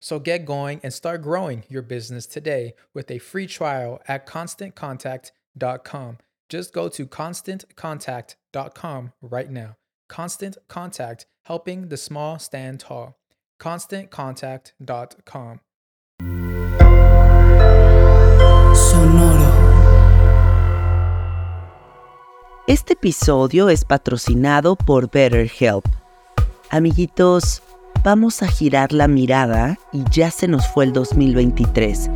So get going and start growing your business today with a free trial at constantcontact.com. Just go to constantcontact.com right now. Constant Contact, helping the small stand tall. ConstantContact.com. Sonoro. Este episodio es patrocinado por BetterHelp. Amiguitos, vamos a girar la mirada y ya se nos fue el 2023.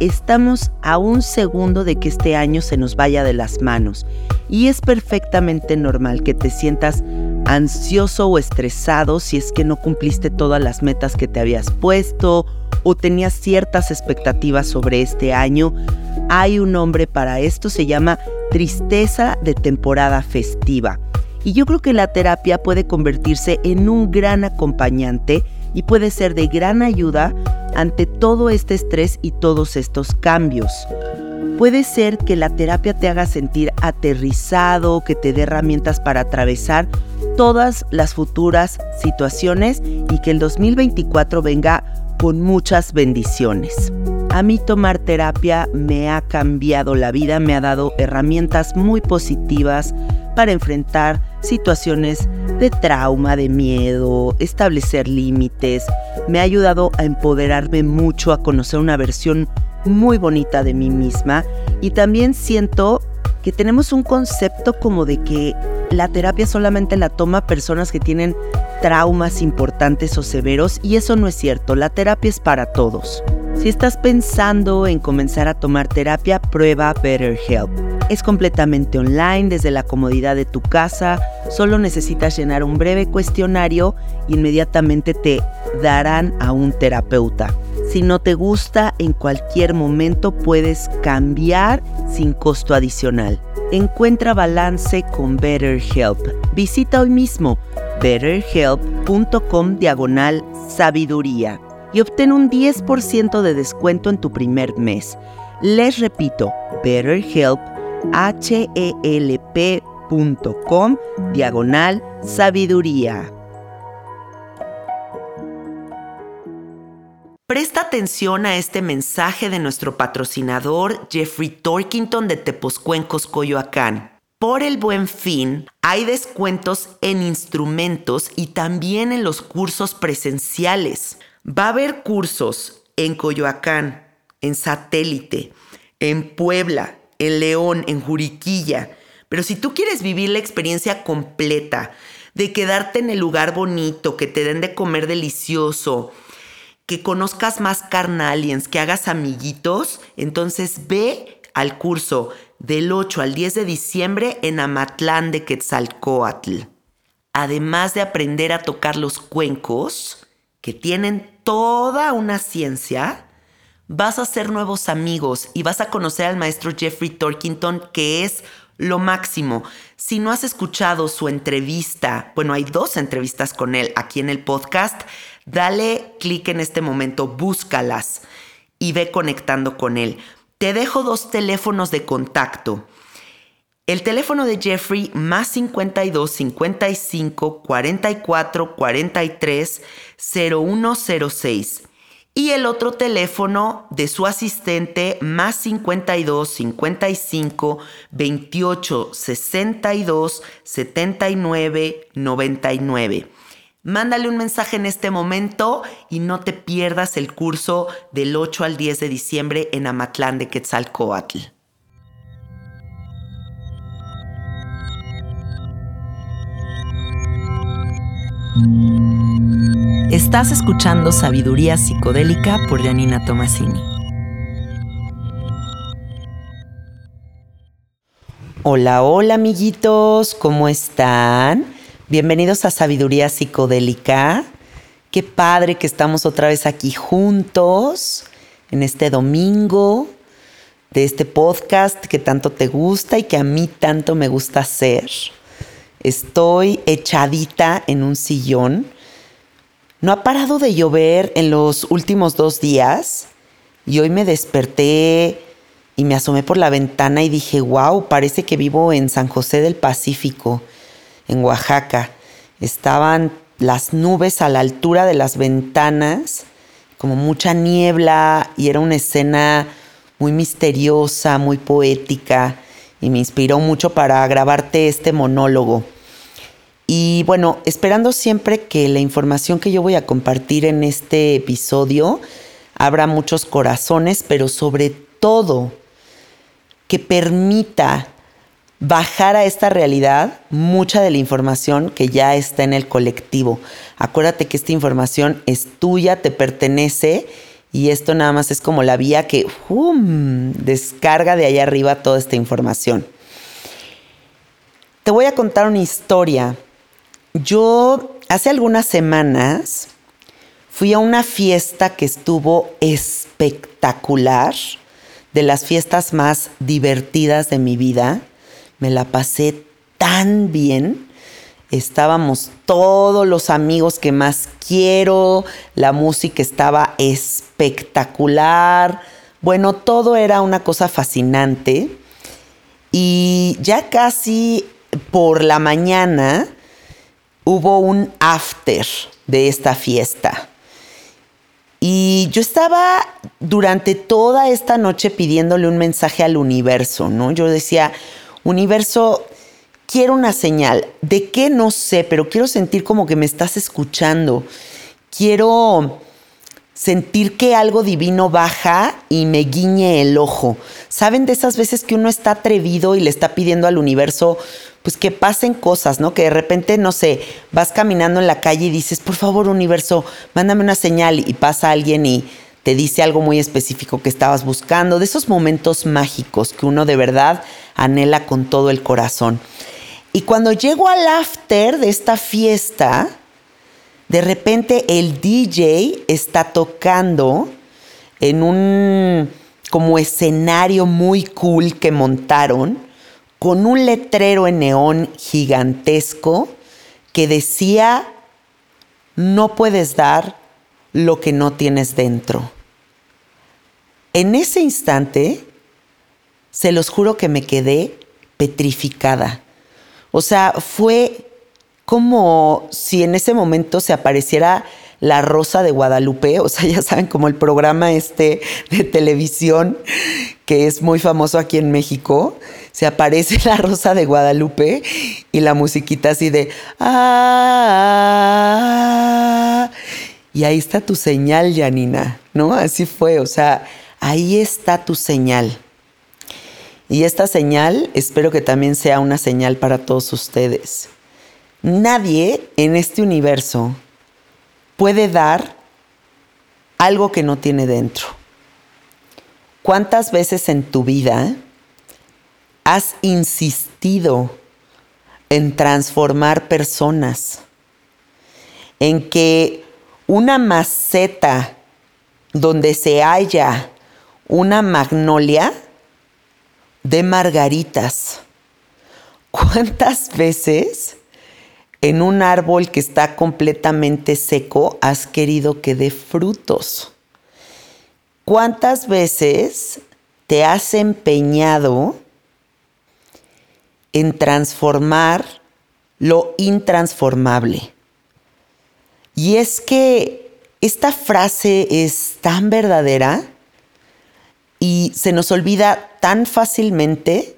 Estamos a un segundo de que este año se nos vaya de las manos y es perfectamente normal que te sientas ansioso o estresado si es que no cumpliste todas las metas que te habías puesto o tenías ciertas expectativas sobre este año. Hay un nombre para esto, se llama tristeza de temporada festiva. Y yo creo que la terapia puede convertirse en un gran acompañante y puede ser de gran ayuda ante todo este estrés y todos estos cambios. Puede ser que la terapia te haga sentir aterrizado, que te dé herramientas para atravesar todas las futuras situaciones y que el 2024 venga con muchas bendiciones. A mí tomar terapia me ha cambiado la vida, me ha dado herramientas muy positivas para enfrentar situaciones de trauma, de miedo, establecer límites. Me ha ayudado a empoderarme mucho, a conocer una versión muy bonita de mí misma y también siento que tenemos un concepto como de que la terapia solamente la toma personas que tienen traumas importantes o severos y eso no es cierto, la terapia es para todos. Si estás pensando en comenzar a tomar terapia, prueba BetterHelp. Es completamente online desde la comodidad de tu casa, solo necesitas llenar un breve cuestionario e inmediatamente te darán a un terapeuta. Si no te gusta, en cualquier momento puedes cambiar sin costo adicional. Encuentra balance con BetterHelp. Visita hoy mismo betterhelp.com diagonal sabiduría y obtén un 10% de descuento en tu primer mes. Les repito, BetterHelp, H-E-L-P.com, diagonal sabiduría. Presta atención a este mensaje de nuestro patrocinador Jeffrey Torkington de Tepozcuencos, Coyoacán. Por el buen fin, Hay descuentos en instrumentos y también en los cursos presenciales. Va a haber cursos en Coyoacán, en Satélite, en Puebla, en León, en Juriquilla. Pero si tú quieres vivir la experiencia completa de quedarte en el lugar bonito, que te den de comer delicioso, que conozcas más carnaliens, que hagas amiguitos, entonces ve al curso del 8 al 10 de diciembre en Amatlán de Quetzalcoatl. Además de aprender a tocar los cuencos, que tienen toda una ciencia, vas a hacer nuevos amigos y vas a conocer al maestro Jeffrey Torkington, que es lo máximo. Si no has escuchado su entrevista, bueno, hay dos entrevistas con él aquí en el podcast, dale clic en este momento, búscalas y ve conectando con él. Te dejo dos teléfonos de contacto. El teléfono de Jeffrey más 52 55 44 43 0106 y el otro teléfono de su asistente más 52 55 28 62 79 99. Mándale un mensaje en este momento y no te pierdas el curso del 8 al 10 de diciembre en Amatlán de Quetzalcoatl. Estás escuchando Sabiduría Psicodélica por Janina Tomasini. Hola, hola amiguitos, ¿cómo están? Bienvenidos a Sabiduría Psicodélica. Qué padre que estamos otra vez aquí juntos en este domingo de este podcast que tanto te gusta y que a mí tanto me gusta hacer. Estoy echadita en un sillón. No ha parado de llover en los últimos dos días y hoy me desperté y me asomé por la ventana y dije, wow, parece que vivo en San José del Pacífico en Oaxaca. Estaban las nubes a la altura de las ventanas, como mucha niebla, y era una escena muy misteriosa, muy poética, y me inspiró mucho para grabarte este monólogo. Y bueno, esperando siempre que la información que yo voy a compartir en este episodio abra muchos corazones, pero sobre todo que permita bajar a esta realidad mucha de la información que ya está en el colectivo. Acuérdate que esta información es tuya, te pertenece y esto nada más es como la vía que descarga de allá arriba toda esta información. Te voy a contar una historia. Yo hace algunas semanas fui a una fiesta que estuvo espectacular, de las fiestas más divertidas de mi vida me la pasé tan bien. Estábamos todos los amigos que más quiero, la música estaba espectacular. Bueno, todo era una cosa fascinante. Y ya casi por la mañana hubo un after de esta fiesta. Y yo estaba durante toda esta noche pidiéndole un mensaje al universo, ¿no? Yo decía, universo, quiero una señal. ¿De qué? No sé, pero quiero sentir como que me estás escuchando. Quiero sentir que algo divino baja y me guiñe el ojo. ¿Saben de esas veces que uno está atrevido y le está pidiendo al universo pues que pasen cosas, ¿no? Que de repente, no sé, vas caminando en la calle y dices, por favor, universo, mándame una señal y pasa alguien y te dice algo muy específico que estabas buscando, de esos momentos mágicos que uno de verdad anhela con todo el corazón. Y cuando llego al after de esta fiesta, de repente el DJ está tocando en un como escenario muy cool que montaron con un letrero en neón gigantesco que decía no puedes dar lo que no tienes dentro. En ese instante, se los juro que me quedé petrificada. O sea, fue como si en ese momento se apareciera la Rosa de Guadalupe, o sea, ya saben, como el programa este de televisión que es muy famoso aquí en México, se aparece la rosa de Guadalupe y la musiquita así de ah, y ahí está tu señal, Janina, ¿no? Así fue, o sea, ahí está tu señal. Y esta señal espero que también sea una señal para todos ustedes. Nadie en este universo puede dar algo que no tiene dentro. ¿Cuántas veces en tu vida has insistido en transformar personas? En que una maceta donde se halla una magnolia de margaritas. ¿Cuántas veces en un árbol que está completamente seco has querido que dé frutos? ¿Cuántas veces te has empeñado en transformar lo intransformable? Y es que esta frase es tan verdadera y se nos olvida tan fácilmente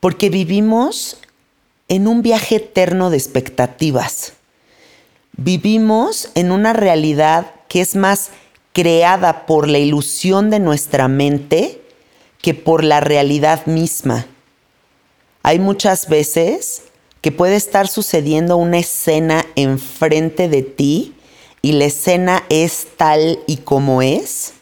porque vivimos en un viaje eterno de expectativas. Vivimos en una realidad que es más creada por la ilusión de nuestra mente que por la realidad misma. Hay muchas veces que puede estar sucediendo una escena enfrente de ti y la escena es tal y como es,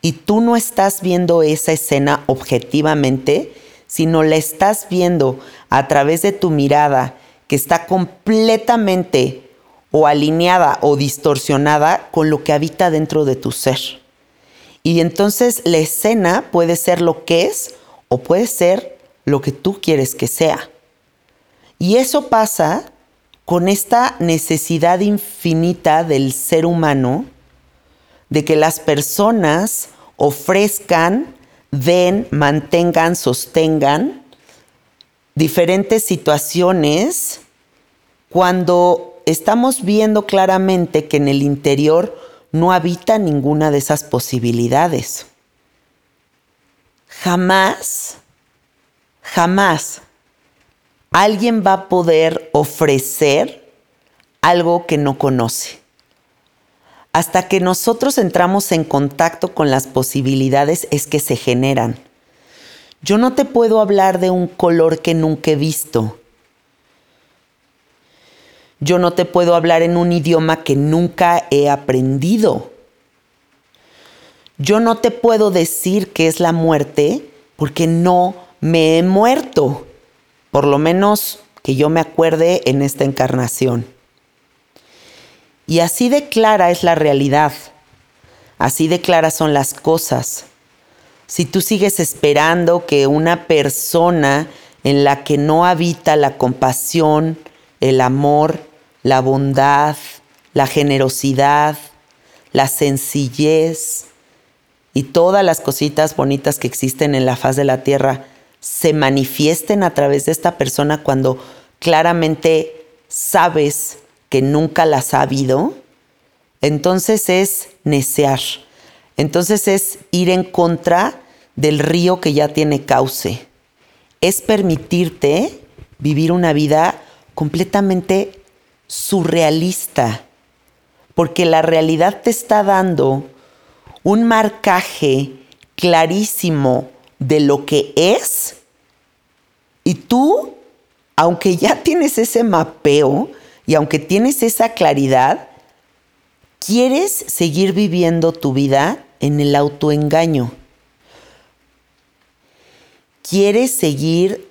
y tú no estás viendo esa escena objetivamente, sino la estás viendo a través de tu mirada que está completamente o alineada o distorsionada con lo que habita dentro de tu ser. Y entonces la escena puede ser lo que es o puede ser lo que tú quieres que sea. Y eso pasa con esta necesidad infinita del ser humano de que las personas ofrezcan den, mantengan, sostengan diferentes situaciones cuando estamos viendo claramente que en el interior no habita ninguna de esas posibilidades. Jamás, jamás alguien va a poder ofrecer algo que no conoce. Hasta que nosotros entramos en contacto con las posibilidades es que se generan. Yo no te puedo hablar de un color que nunca he visto. Yo no te puedo hablar en un idioma que nunca he aprendido. Yo no te puedo decir qué es la muerte porque no me he muerto, por lo menos que yo me acuerde en esta encarnación. Y así de clara es la realidad, así de claras son las cosas. Si tú sigues esperando que una persona en la que no habita la compasión, el amor, la bondad, la generosidad, la sencillez y todas las cositas bonitas que existen en la faz de la tierra se manifiesten a través de esta persona cuando claramente sabes que nunca las ha habido, entonces es necear. Entonces es ir en contra del río que ya tiene cauce. Es permitirte vivir una vida completamente surrealista, porque la realidad te está dando un marcaje clarísimo de lo que es y tú, aunque ya tienes ese mapeo, y aunque tienes esa claridad, quieres seguir viviendo tu vida en el autoengaño. Quieres seguir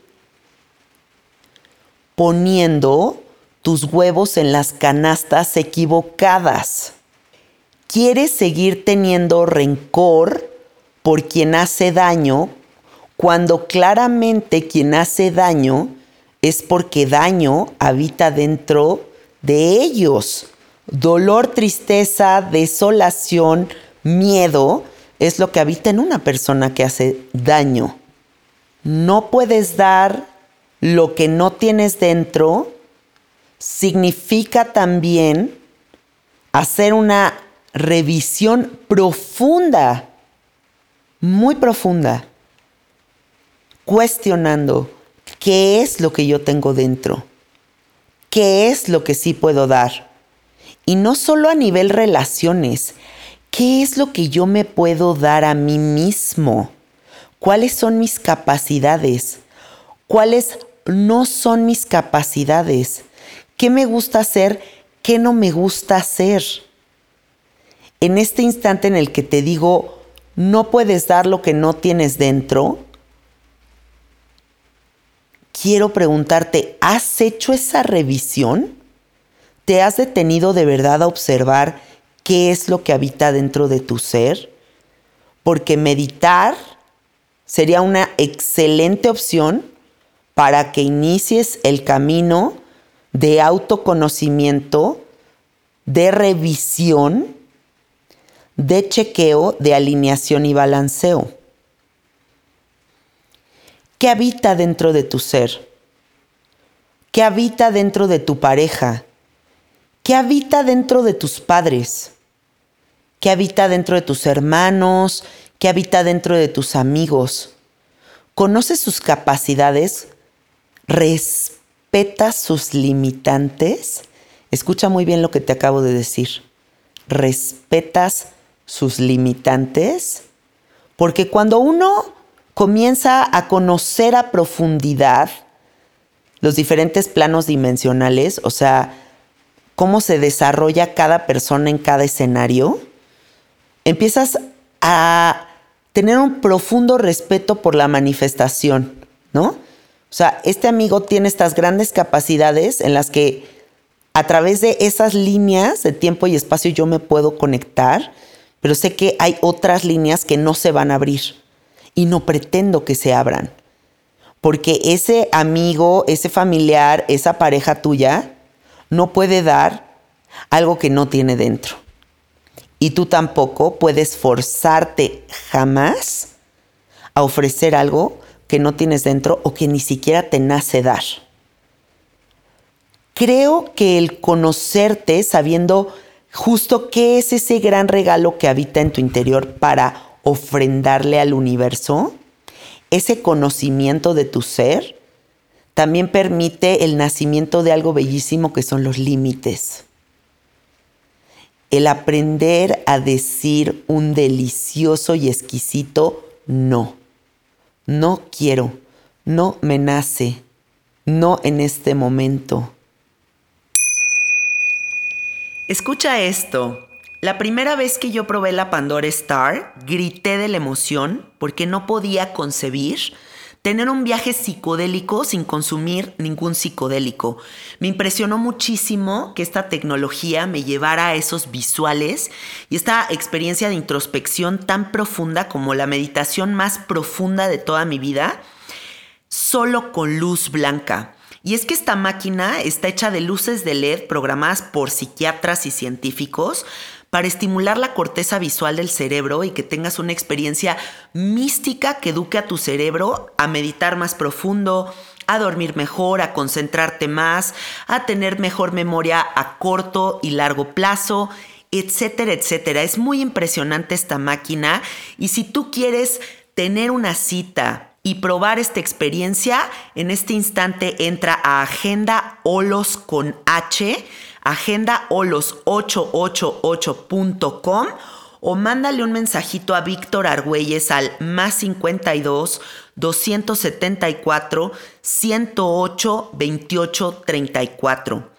poniendo tus huevos en las canastas equivocadas. Quieres seguir teniendo rencor por quien hace daño cuando claramente quien hace daño es porque daño habita dentro de ellos. Dolor, tristeza, desolación, miedo es lo que habita en una persona que hace daño. No puedes dar lo que no tienes dentro. Significa también hacer una revisión profunda, muy profunda, cuestionando qué es lo que yo tengo dentro, qué es lo que sí puedo dar. Y no solo a nivel relaciones, qué es lo que yo me puedo dar a mí mismo, cuáles son mis capacidades, cuáles no son mis capacidades, qué me gusta hacer, qué no me gusta hacer. En este instante en el que te digo, no puedes dar lo que no tienes dentro, quiero preguntarte, ¿has hecho esa revisión? ¿Te has detenido de verdad a observar qué es lo que habita dentro de tu ser? Porque meditar sería una excelente opción para que inicies el camino de autoconocimiento, de revisión, de chequeo, de alineación y balanceo. ¿Qué habita dentro de tu ser? ¿Qué habita dentro de tu pareja? ¿Qué habita dentro de tus padres? ¿Qué habita dentro de tus hermanos? ¿Qué habita dentro de tus amigos? ¿Conoces sus capacidades? ¿Respetas sus limitantes? Escucha muy bien lo que te acabo de decir. ¿Respetas sus limitantes? Porque cuando uno comienza a conocer a profundidad los diferentes planos dimensionales, o sea, cómo se desarrolla cada persona en cada escenario, empiezas a tener un profundo respeto por la manifestación, ¿no? O sea, este amigo tiene estas grandes capacidades en las que a través de esas líneas de tiempo y espacio yo me puedo conectar, pero sé que hay otras líneas que no se van a abrir y no pretendo que se abran. Porque ese amigo, ese familiar, esa pareja tuya no puede dar algo que no tiene dentro. Y tú tampoco puedes forzarte jamás a ofrecer algo que no tienes dentro o que ni siquiera te nace dar. Creo que el conocerte sabiendo justo qué es ese gran regalo que habita en tu interior para ofrendarle al universo, ese conocimiento de tu ser también permite el nacimiento de algo bellísimo que son los límites. El aprender a decir un delicioso y exquisito no. No quiero, no me nace, no en este momento. Escucha esto. La primera vez que yo probé la Pandora Star, grité de la emoción porque no podía concebir tener un viaje psicodélico sin consumir ningún psicodélico. Me impresionó muchísimo que esta tecnología me llevara a esos visuales y esta experiencia de introspección tan profunda como la meditación más profunda de toda mi vida, solo con luz blanca. Y es que esta máquina está hecha de luces de LED programadas por psiquiatras y científicos para estimular la corteza visual del cerebro y que tengas una experiencia mística que eduque a tu cerebro a meditar más profundo, a dormir mejor, a concentrarte más, a tener mejor memoria a corto y largo plazo, etcétera, etcétera. Es muy impresionante esta máquina y si tú quieres tener una cita y probar esta experiencia, en este instante entra a Agenda Olos con H agendaolos888.com o mándale un mensajito a Víctor Argüelles al más 52 274 108 28 34.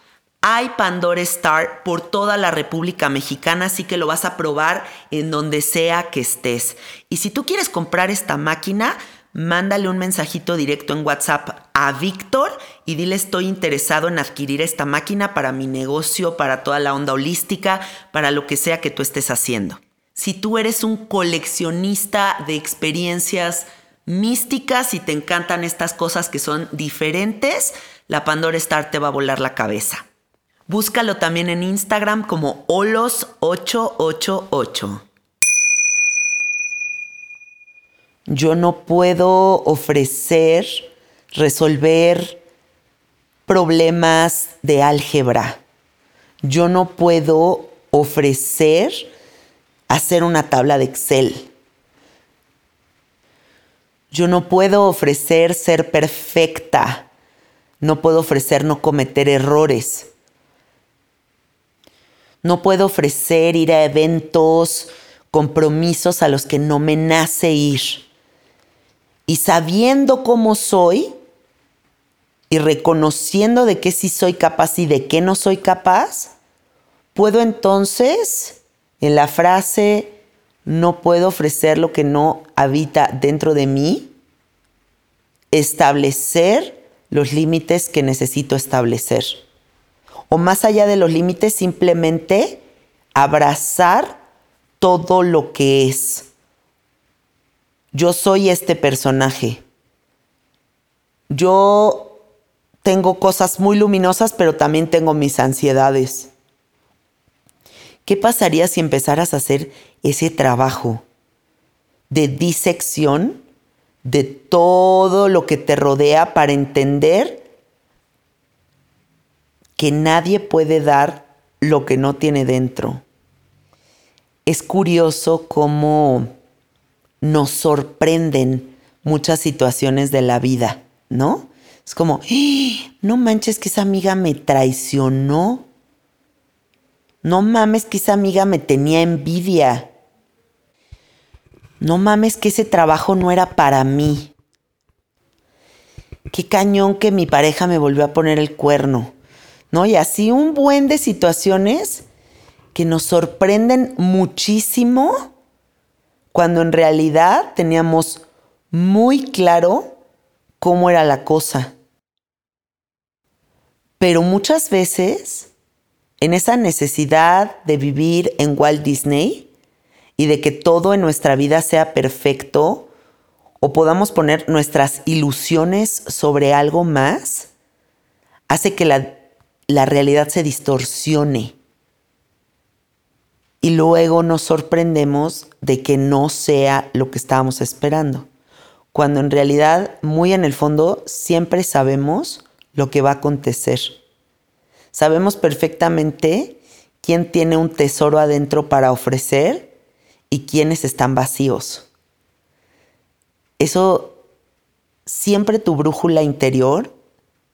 Hay Pandora Star por toda la República Mexicana, así que lo vas a probar en donde sea que estés. Y si tú quieres comprar esta máquina, mándale un mensajito directo en WhatsApp a Víctor y dile estoy interesado en adquirir esta máquina para mi negocio, para toda la onda holística, para lo que sea que tú estés haciendo. Si tú eres un coleccionista de experiencias místicas y te encantan estas cosas que son diferentes, la Pandora Star te va a volar la cabeza. Búscalo también en Instagram como Olos888. Yo no puedo ofrecer, resolver problemas de álgebra. Yo no puedo ofrecer hacer una tabla de Excel. Yo no puedo ofrecer ser perfecta. No puedo ofrecer no cometer errores. No puedo ofrecer ir a eventos, compromisos a los que no me nace ir. Y sabiendo cómo soy y reconociendo de qué sí soy capaz y de qué no soy capaz, puedo entonces, en la frase, no puedo ofrecer lo que no habita dentro de mí, establecer los límites que necesito establecer. O más allá de los límites, simplemente abrazar todo lo que es. Yo soy este personaje. Yo tengo cosas muy luminosas, pero también tengo mis ansiedades. ¿Qué pasaría si empezaras a hacer ese trabajo de disección de todo lo que te rodea para entender que nadie puede dar lo que no tiene dentro. Es curioso cómo nos sorprenden muchas situaciones de la vida, ¿no? Es como, ¡Ah! no manches que esa amiga me traicionó. No mames que esa amiga me tenía envidia no mames que ese trabajo no era para mí. Qué cañón que mi pareja me volvió a poner el cuerno. ¿No? Y así un buen de situaciones que nos sorprenden muchísimo cuando en realidad teníamos muy claro cómo era la cosa. Pero muchas veces, en esa necesidad de vivir en Walt Disney, y de que todo en nuestra vida sea perfecto o podamos poner nuestras ilusiones sobre algo más, hace que la, la realidad se distorsione. Y luego nos sorprendemos de que no sea lo que estábamos esperando, cuando en realidad, muy en el fondo, siempre sabemos lo que va a acontecer. Sabemos perfectamente quién tiene un tesoro adentro para ofrecer y quiénes están vacíos. Eso siempre tu brújula interior,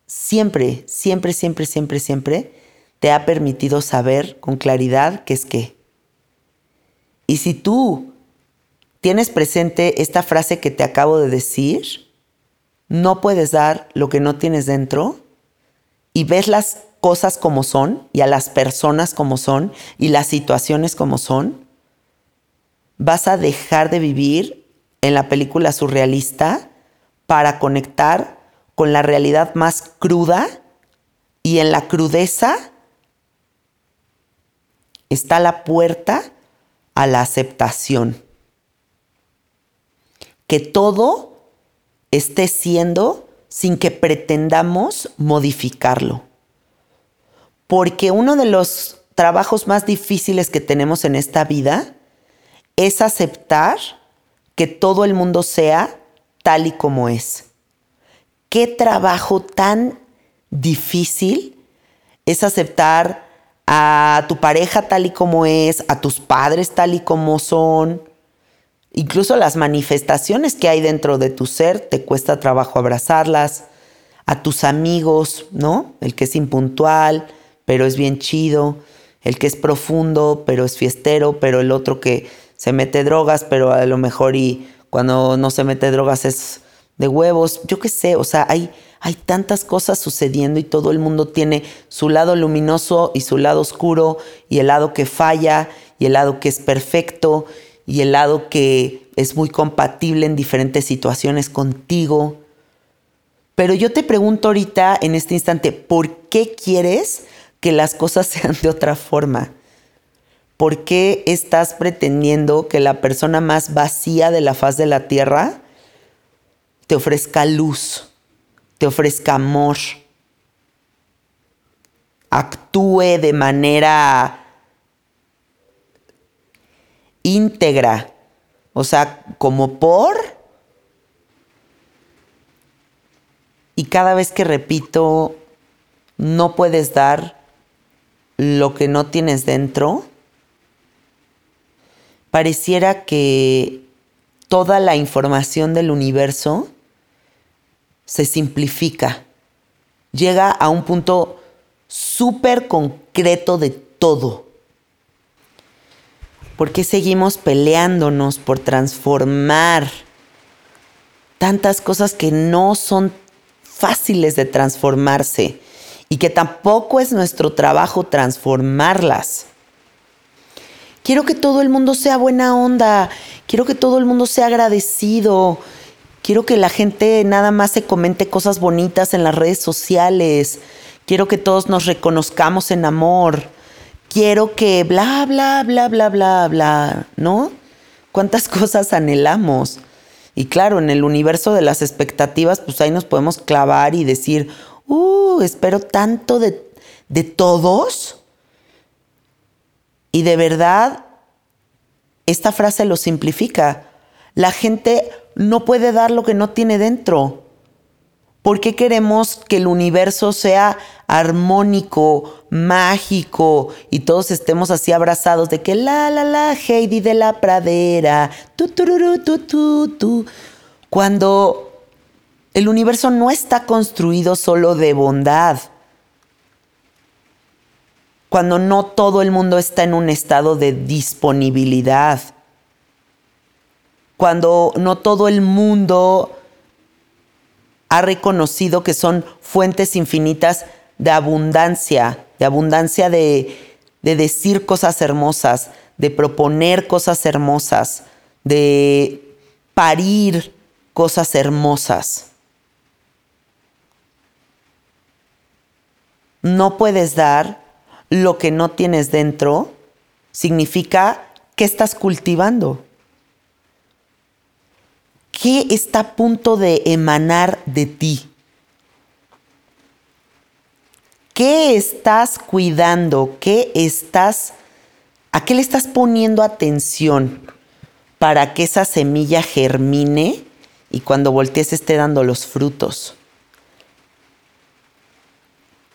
siempre, siempre, siempre, siempre, siempre te ha permitido saber con claridad qué es qué. Y si tú tienes presente esta frase que te acabo de decir, no puedes dar lo que no tienes dentro y ves las cosas como son y a las personas como son y las situaciones como son, vas a dejar de vivir en la película surrealista para conectar con la realidad más cruda y en la crudeza está la puerta a la aceptación. Que todo esté siendo sin que pretendamos modificarlo. Porque uno de los trabajos más difíciles que tenemos en esta vida es aceptar que todo el mundo sea tal y como es. Qué trabajo tan difícil es aceptar a tu pareja tal y como es, a tus padres tal y como son. Incluso las manifestaciones que hay dentro de tu ser, te cuesta trabajo abrazarlas. A tus amigos, ¿no? El que es impuntual, pero es bien chido. El que es profundo, pero es fiestero, pero el otro que se mete drogas, pero a lo mejor y cuando no se mete drogas es de huevos, yo qué sé, o sea, hay, hay tantas cosas sucediendo y todo el mundo tiene su lado luminoso y su lado oscuro y el lado que falla y el lado que es perfecto y el lado que es muy compatible en diferentes situaciones contigo. Pero yo te pregunto ahorita, en este instante, ¿por qué quieres que las cosas sean de otra forma? ¿Por qué estás pretendiendo que la persona más vacía de la faz de la tierra te ofrezca luz, te ofrezca amor, actúe de manera íntegra? O sea, como por... Y cada vez que repito, no puedes dar lo que no tienes dentro, pareciera que toda la información del universo se simplifica, llega a un punto súper concreto de todo. ¿Por qué seguimos peleándonos por transformar tantas cosas que no son fáciles de transformarse y que tampoco es nuestro trabajo transformarlas? Quiero que todo el mundo sea buena onda, quiero que todo el mundo sea agradecido, quiero que la gente nada más se comente cosas bonitas en las redes sociales, quiero que todos nos reconozcamos en amor quiero que bla, bla, bla, bla, bla, bla, ¿no? ¿Cuántas cosas anhelamos? Y claro, en el universo de las expectativas, pues ahí nos podemos clavar y decir, uh, espero tanto de, de todos. Y de verdad, esta frase lo simplifica. La gente no puede dar lo que no tiene dentro. ¿Por qué queremos que el universo sea armónico, mágico y todos estemos así abrazados de que la la la Heidi de la pradera, tu tu tu tu cuando el universo no está construido solo de bondad. Cuando no todo el mundo está en un estado de disponibilidad. Cuando no todo el mundo ha reconocido que son fuentes infinitas de abundancia, de abundancia de, de decir cosas hermosas, de proponer cosas hermosas, de parir cosas hermosas. No puedes dar lo que no tienes dentro, significa que estás cultivando. ¿Qué está a punto de emanar de ti? ¿Qué estás cuidando? ¿Qué estás a qué le estás poniendo atención para que esa semilla germine y cuando voltees esté dando los frutos?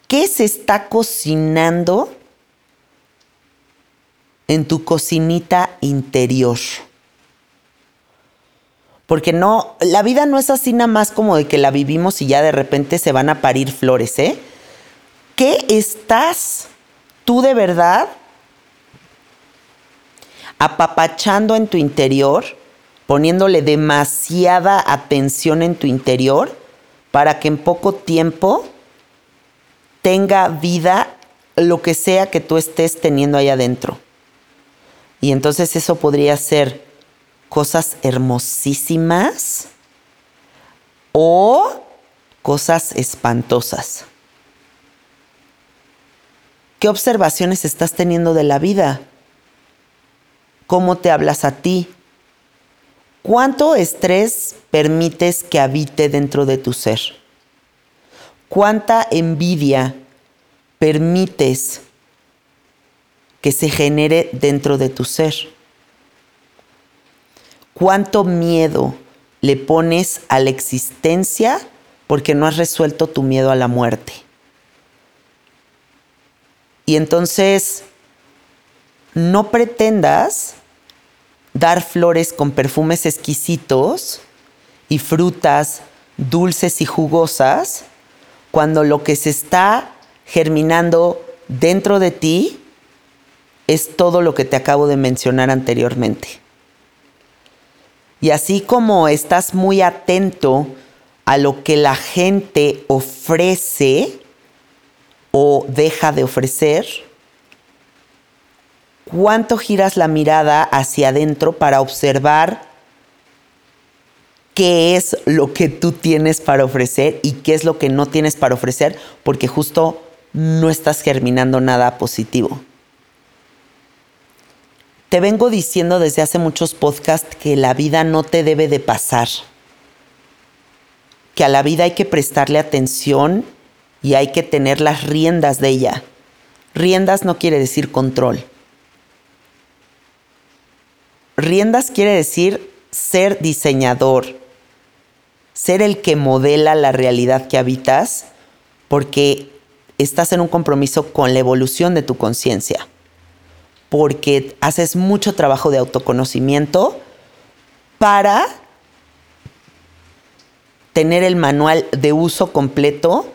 ¿Qué se está cocinando en tu cocinita interior? Porque no, la vida no es así nada más como de que la vivimos y ya de repente se van a parir flores, ¿eh? ¿Qué estás tú de verdad apapachando en tu interior, poniéndole demasiada atención en tu interior para que en poco tiempo tenga vida lo que sea que tú estés teniendo ahí adentro? Y entonces eso podría ser cosas hermosísimas o cosas espantosas. ¿Qué observaciones estás teniendo de la vida? ¿Cómo te hablas a ti? ¿Cuánto estrés permites que habite dentro de tu ser? ¿Cuánta envidia permites que se genere dentro de tu ser? ¿Cuánto miedo le pones a la existencia porque no has resuelto tu miedo a la muerte? Y entonces, no pretendas dar flores con perfumes exquisitos y frutas dulces y jugosas cuando lo que se está germinando dentro de ti es todo lo que te acabo de mencionar anteriormente. Y así como estás muy atento a lo que la gente ofrece o deja de ofrecer, ¿cuánto giras la mirada hacia adentro para observar qué es lo que tú tienes para ofrecer y qué es lo que no tienes para ofrecer? Porque justo no estás germinando nada positivo. Te vengo diciendo desde hace muchos podcasts que la vida no te debe de pasar, que a la vida hay que prestarle atención y hay que tener las riendas de ella. Riendas no quiere decir control. Riendas quiere decir ser diseñador, ser el que modela la realidad que habitas, porque estás en un compromiso con la evolución de tu conciencia porque haces mucho trabajo de autoconocimiento para tener el manual de uso completo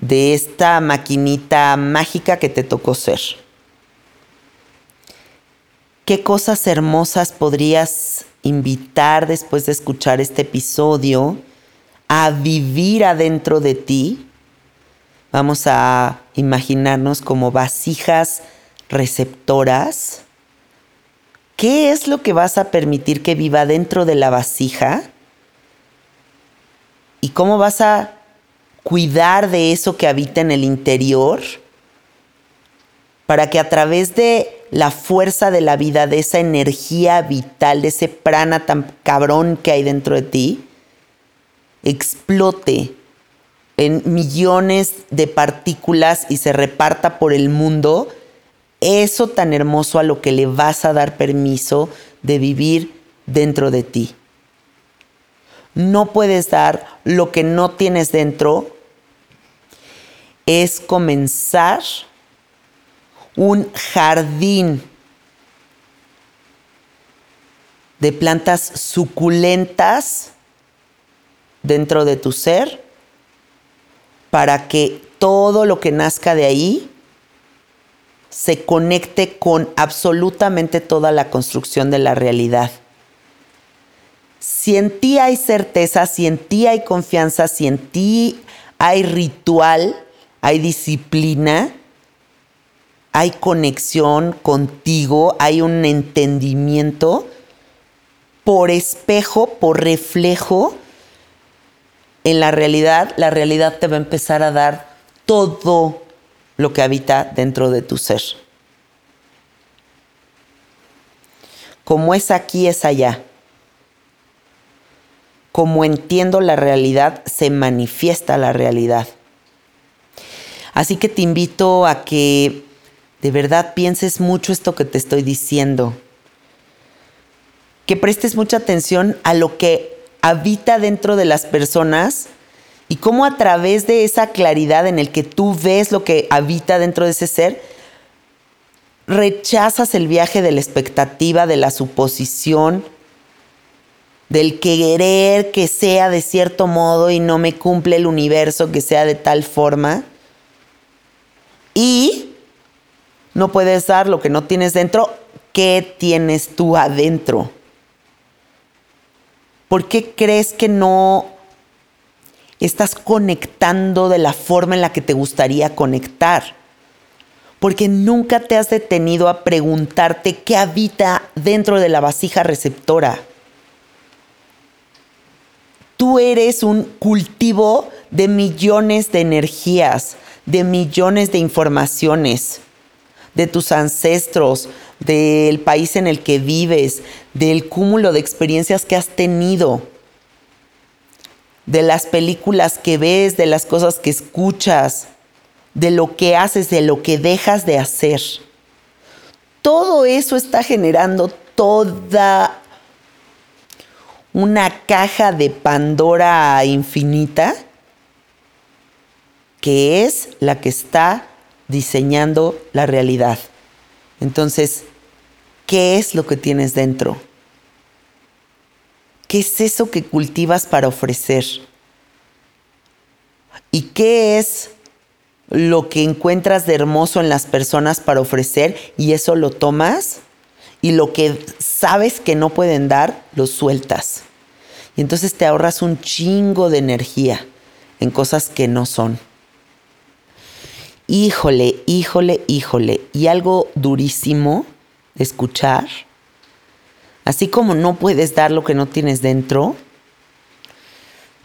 de esta maquinita mágica que te tocó ser. ¿Qué cosas hermosas podrías invitar después de escuchar este episodio a vivir adentro de ti? Vamos a imaginarnos como vasijas receptoras. ¿Qué es lo que vas a permitir que viva dentro de la vasija? ¿Y cómo vas a cuidar de eso que habita en el interior? Para que a través de la fuerza de la vida, de esa energía vital, de ese prana tan cabrón que hay dentro de ti, explote en millones de partículas y se reparta por el mundo, eso tan hermoso a lo que le vas a dar permiso de vivir dentro de ti. No puedes dar lo que no tienes dentro, es comenzar un jardín de plantas suculentas dentro de tu ser para que todo lo que nazca de ahí se conecte con absolutamente toda la construcción de la realidad. Si en ti hay certeza, si en ti hay confianza, si en ti hay ritual, hay disciplina, hay conexión contigo, hay un entendimiento por espejo, por reflejo, en la realidad, la realidad te va a empezar a dar todo lo que habita dentro de tu ser. Como es aquí, es allá. Como entiendo la realidad, se manifiesta la realidad. Así que te invito a que de verdad pienses mucho esto que te estoy diciendo. Que prestes mucha atención a lo que habita dentro de las personas y cómo a través de esa claridad en el que tú ves lo que habita dentro de ese ser, rechazas el viaje de la expectativa, de la suposición, del querer que sea de cierto modo y no me cumple el universo que sea de tal forma. Y no puedes dar lo que no tienes dentro. ¿Qué tienes tú adentro? ¿Por qué crees que no estás conectando de la forma en la que te gustaría conectar? Porque nunca te has detenido a preguntarte qué habita dentro de la vasija receptora. Tú eres un cultivo de millones de energías, de millones de informaciones, de tus ancestros, del país en el que vives, del cúmulo de experiencias que has tenido, de las películas que ves, de las cosas que escuchas, de lo que haces, de lo que dejas de hacer. Todo eso está generando toda una caja de Pandora infinita que es la que está diseñando la realidad. Entonces, ¿qué es lo que tienes dentro? ¿Qué es eso que cultivas para ofrecer? ¿Y qué es lo que encuentras de hermoso en las personas para ofrecer y eso lo tomas? Y lo que sabes que no pueden dar, lo sueltas. Y entonces te ahorras un chingo de energía en cosas que no son híjole, híjole, híjole, y algo durísimo de escuchar, así como no puedes dar lo que no tienes dentro,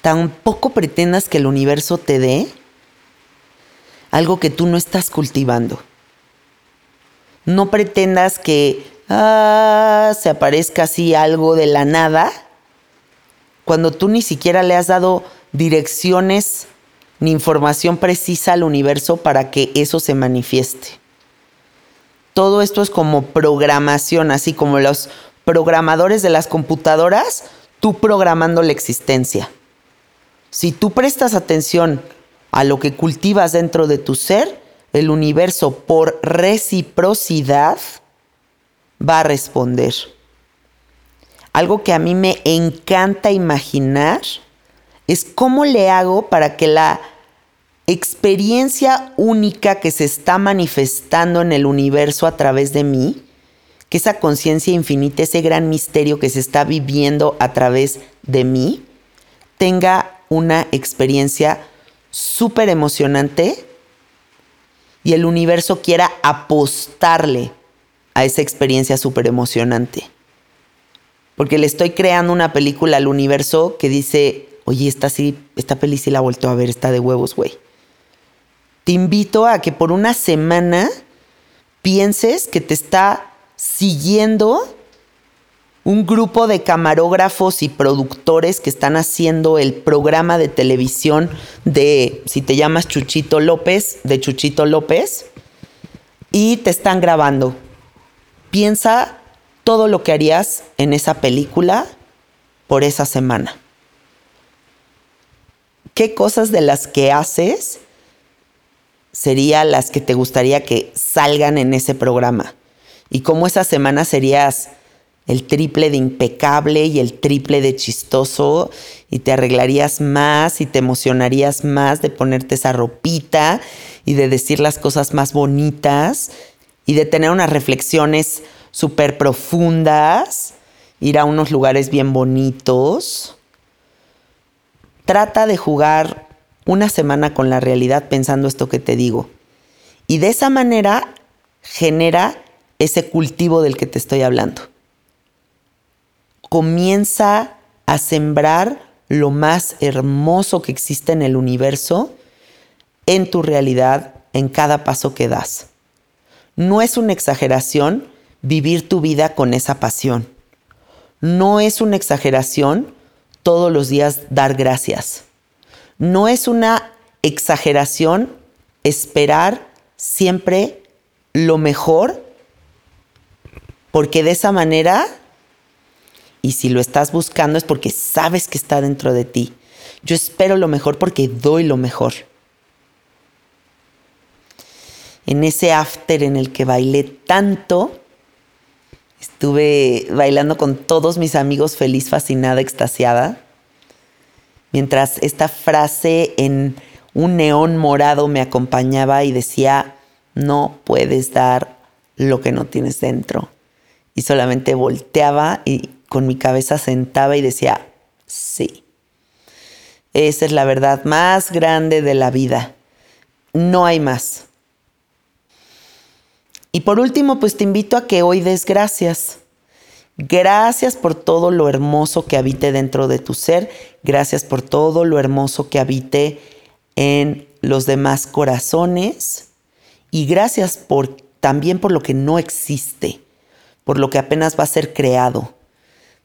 tampoco pretendas que el universo te dé algo que tú no estás cultivando. No pretendas que ah, se aparezca así algo de la nada cuando tú ni siquiera le has dado direcciones ni información precisa al universo para que eso se manifieste. Todo esto es como programación, así como los programadores de las computadoras, tú programando la existencia. Si tú prestas atención a lo que cultivas dentro de tu ser, el universo por reciprocidad va a responder. algo que a mí me encanta imaginar es cómo le hago para que la experiencia única que se está manifestando en el universo a través de mí, que esa conciencia infinita, ese gran misterio que se está viviendo a través de mí, tenga una experiencia súper emocionante y el universo quiera apostarle a esa experiencia súper emocionante. Porque le estoy creando una película al universo que dice, oye, esta, sí, esta peli sí la vuelto a ver, está de huevos, güey. Te invito a que por una semana pienses que te está siguiendo un grupo de camarógrafos y productores que están haciendo el programa de televisión de, si te llamas Chuchito López, de Chuchito López, y te están grabando. Piensa todo lo que harías en esa película por esa semana. ¿Qué cosas de las que haces serían las que te gustaría que salgan en ese programa? Y cómo esa semana serías el triple de impecable y el triple de chistoso y te arreglarías más y te emocionarías más de ponerte esa ropita y de decir las cosas más bonitas y de tener unas reflexiones súper profundas, ir a unos lugares bien bonitos. Trata de jugar una semana con la realidad pensando esto que te digo. Y de esa manera genera ese cultivo del que te estoy hablando comienza a sembrar lo más hermoso que existe en el universo en tu realidad, en cada paso que das. No es una exageración vivir tu vida con esa pasión. No es una exageración todos los días dar gracias. No es una exageración esperar siempre lo mejor, porque de esa manera y si lo estás buscando es porque sabes que está dentro de ti. Yo espero lo mejor porque doy lo mejor. En ese after en el que bailé tanto, estuve bailando con todos mis amigos feliz, fascinada, extasiada, mientras esta frase en un neón morado me acompañaba y decía, no puedes dar lo que no tienes dentro. Y solamente volteaba y con mi cabeza sentaba y decía, sí, esa es la verdad más grande de la vida. No hay más. Y por último, pues te invito a que hoy des gracias. Gracias por todo lo hermoso que habite dentro de tu ser. Gracias por todo lo hermoso que habite en los demás corazones. Y gracias por, también por lo que no existe, por lo que apenas va a ser creado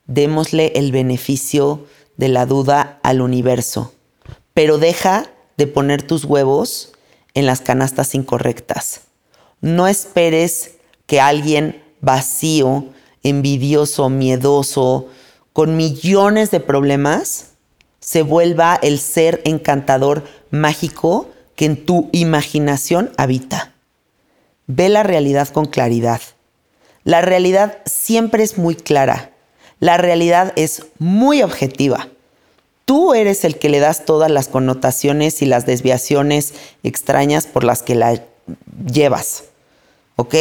démosle el beneficio de la duda al universo, pero deja de poner tus huevos en las canastas incorrectas. No esperes que alguien vacío, envidioso, miedoso, con millones de problemas, se vuelva el ser encantador mágico que en tu imaginación habita. Ve la realidad con claridad. La realidad siempre es muy clara la realidad es muy objetiva. Tú eres el que le das todas las connotaciones y las desviaciones extrañas por las que la llevas. ¿Ok?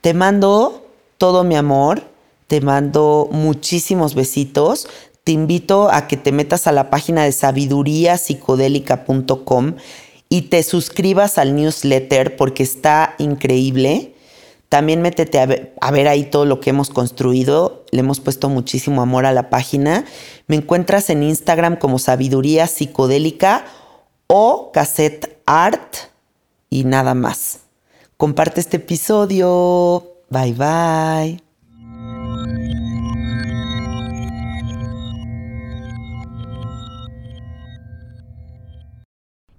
Te mando todo mi amor, te mando muchísimos besitos. Te invito a que te metas a la página de sabiduríapsicodélica.com y te suscribas al newsletter porque está increíble. También métete a ver, ahí todo lo que hemos construido. Le hemos puesto muchísimo amor a la página. Me encuentras en Instagram como Sabiduría Psicodélica o Cassette Art y nada más. Comparte este episodio. Bye bye.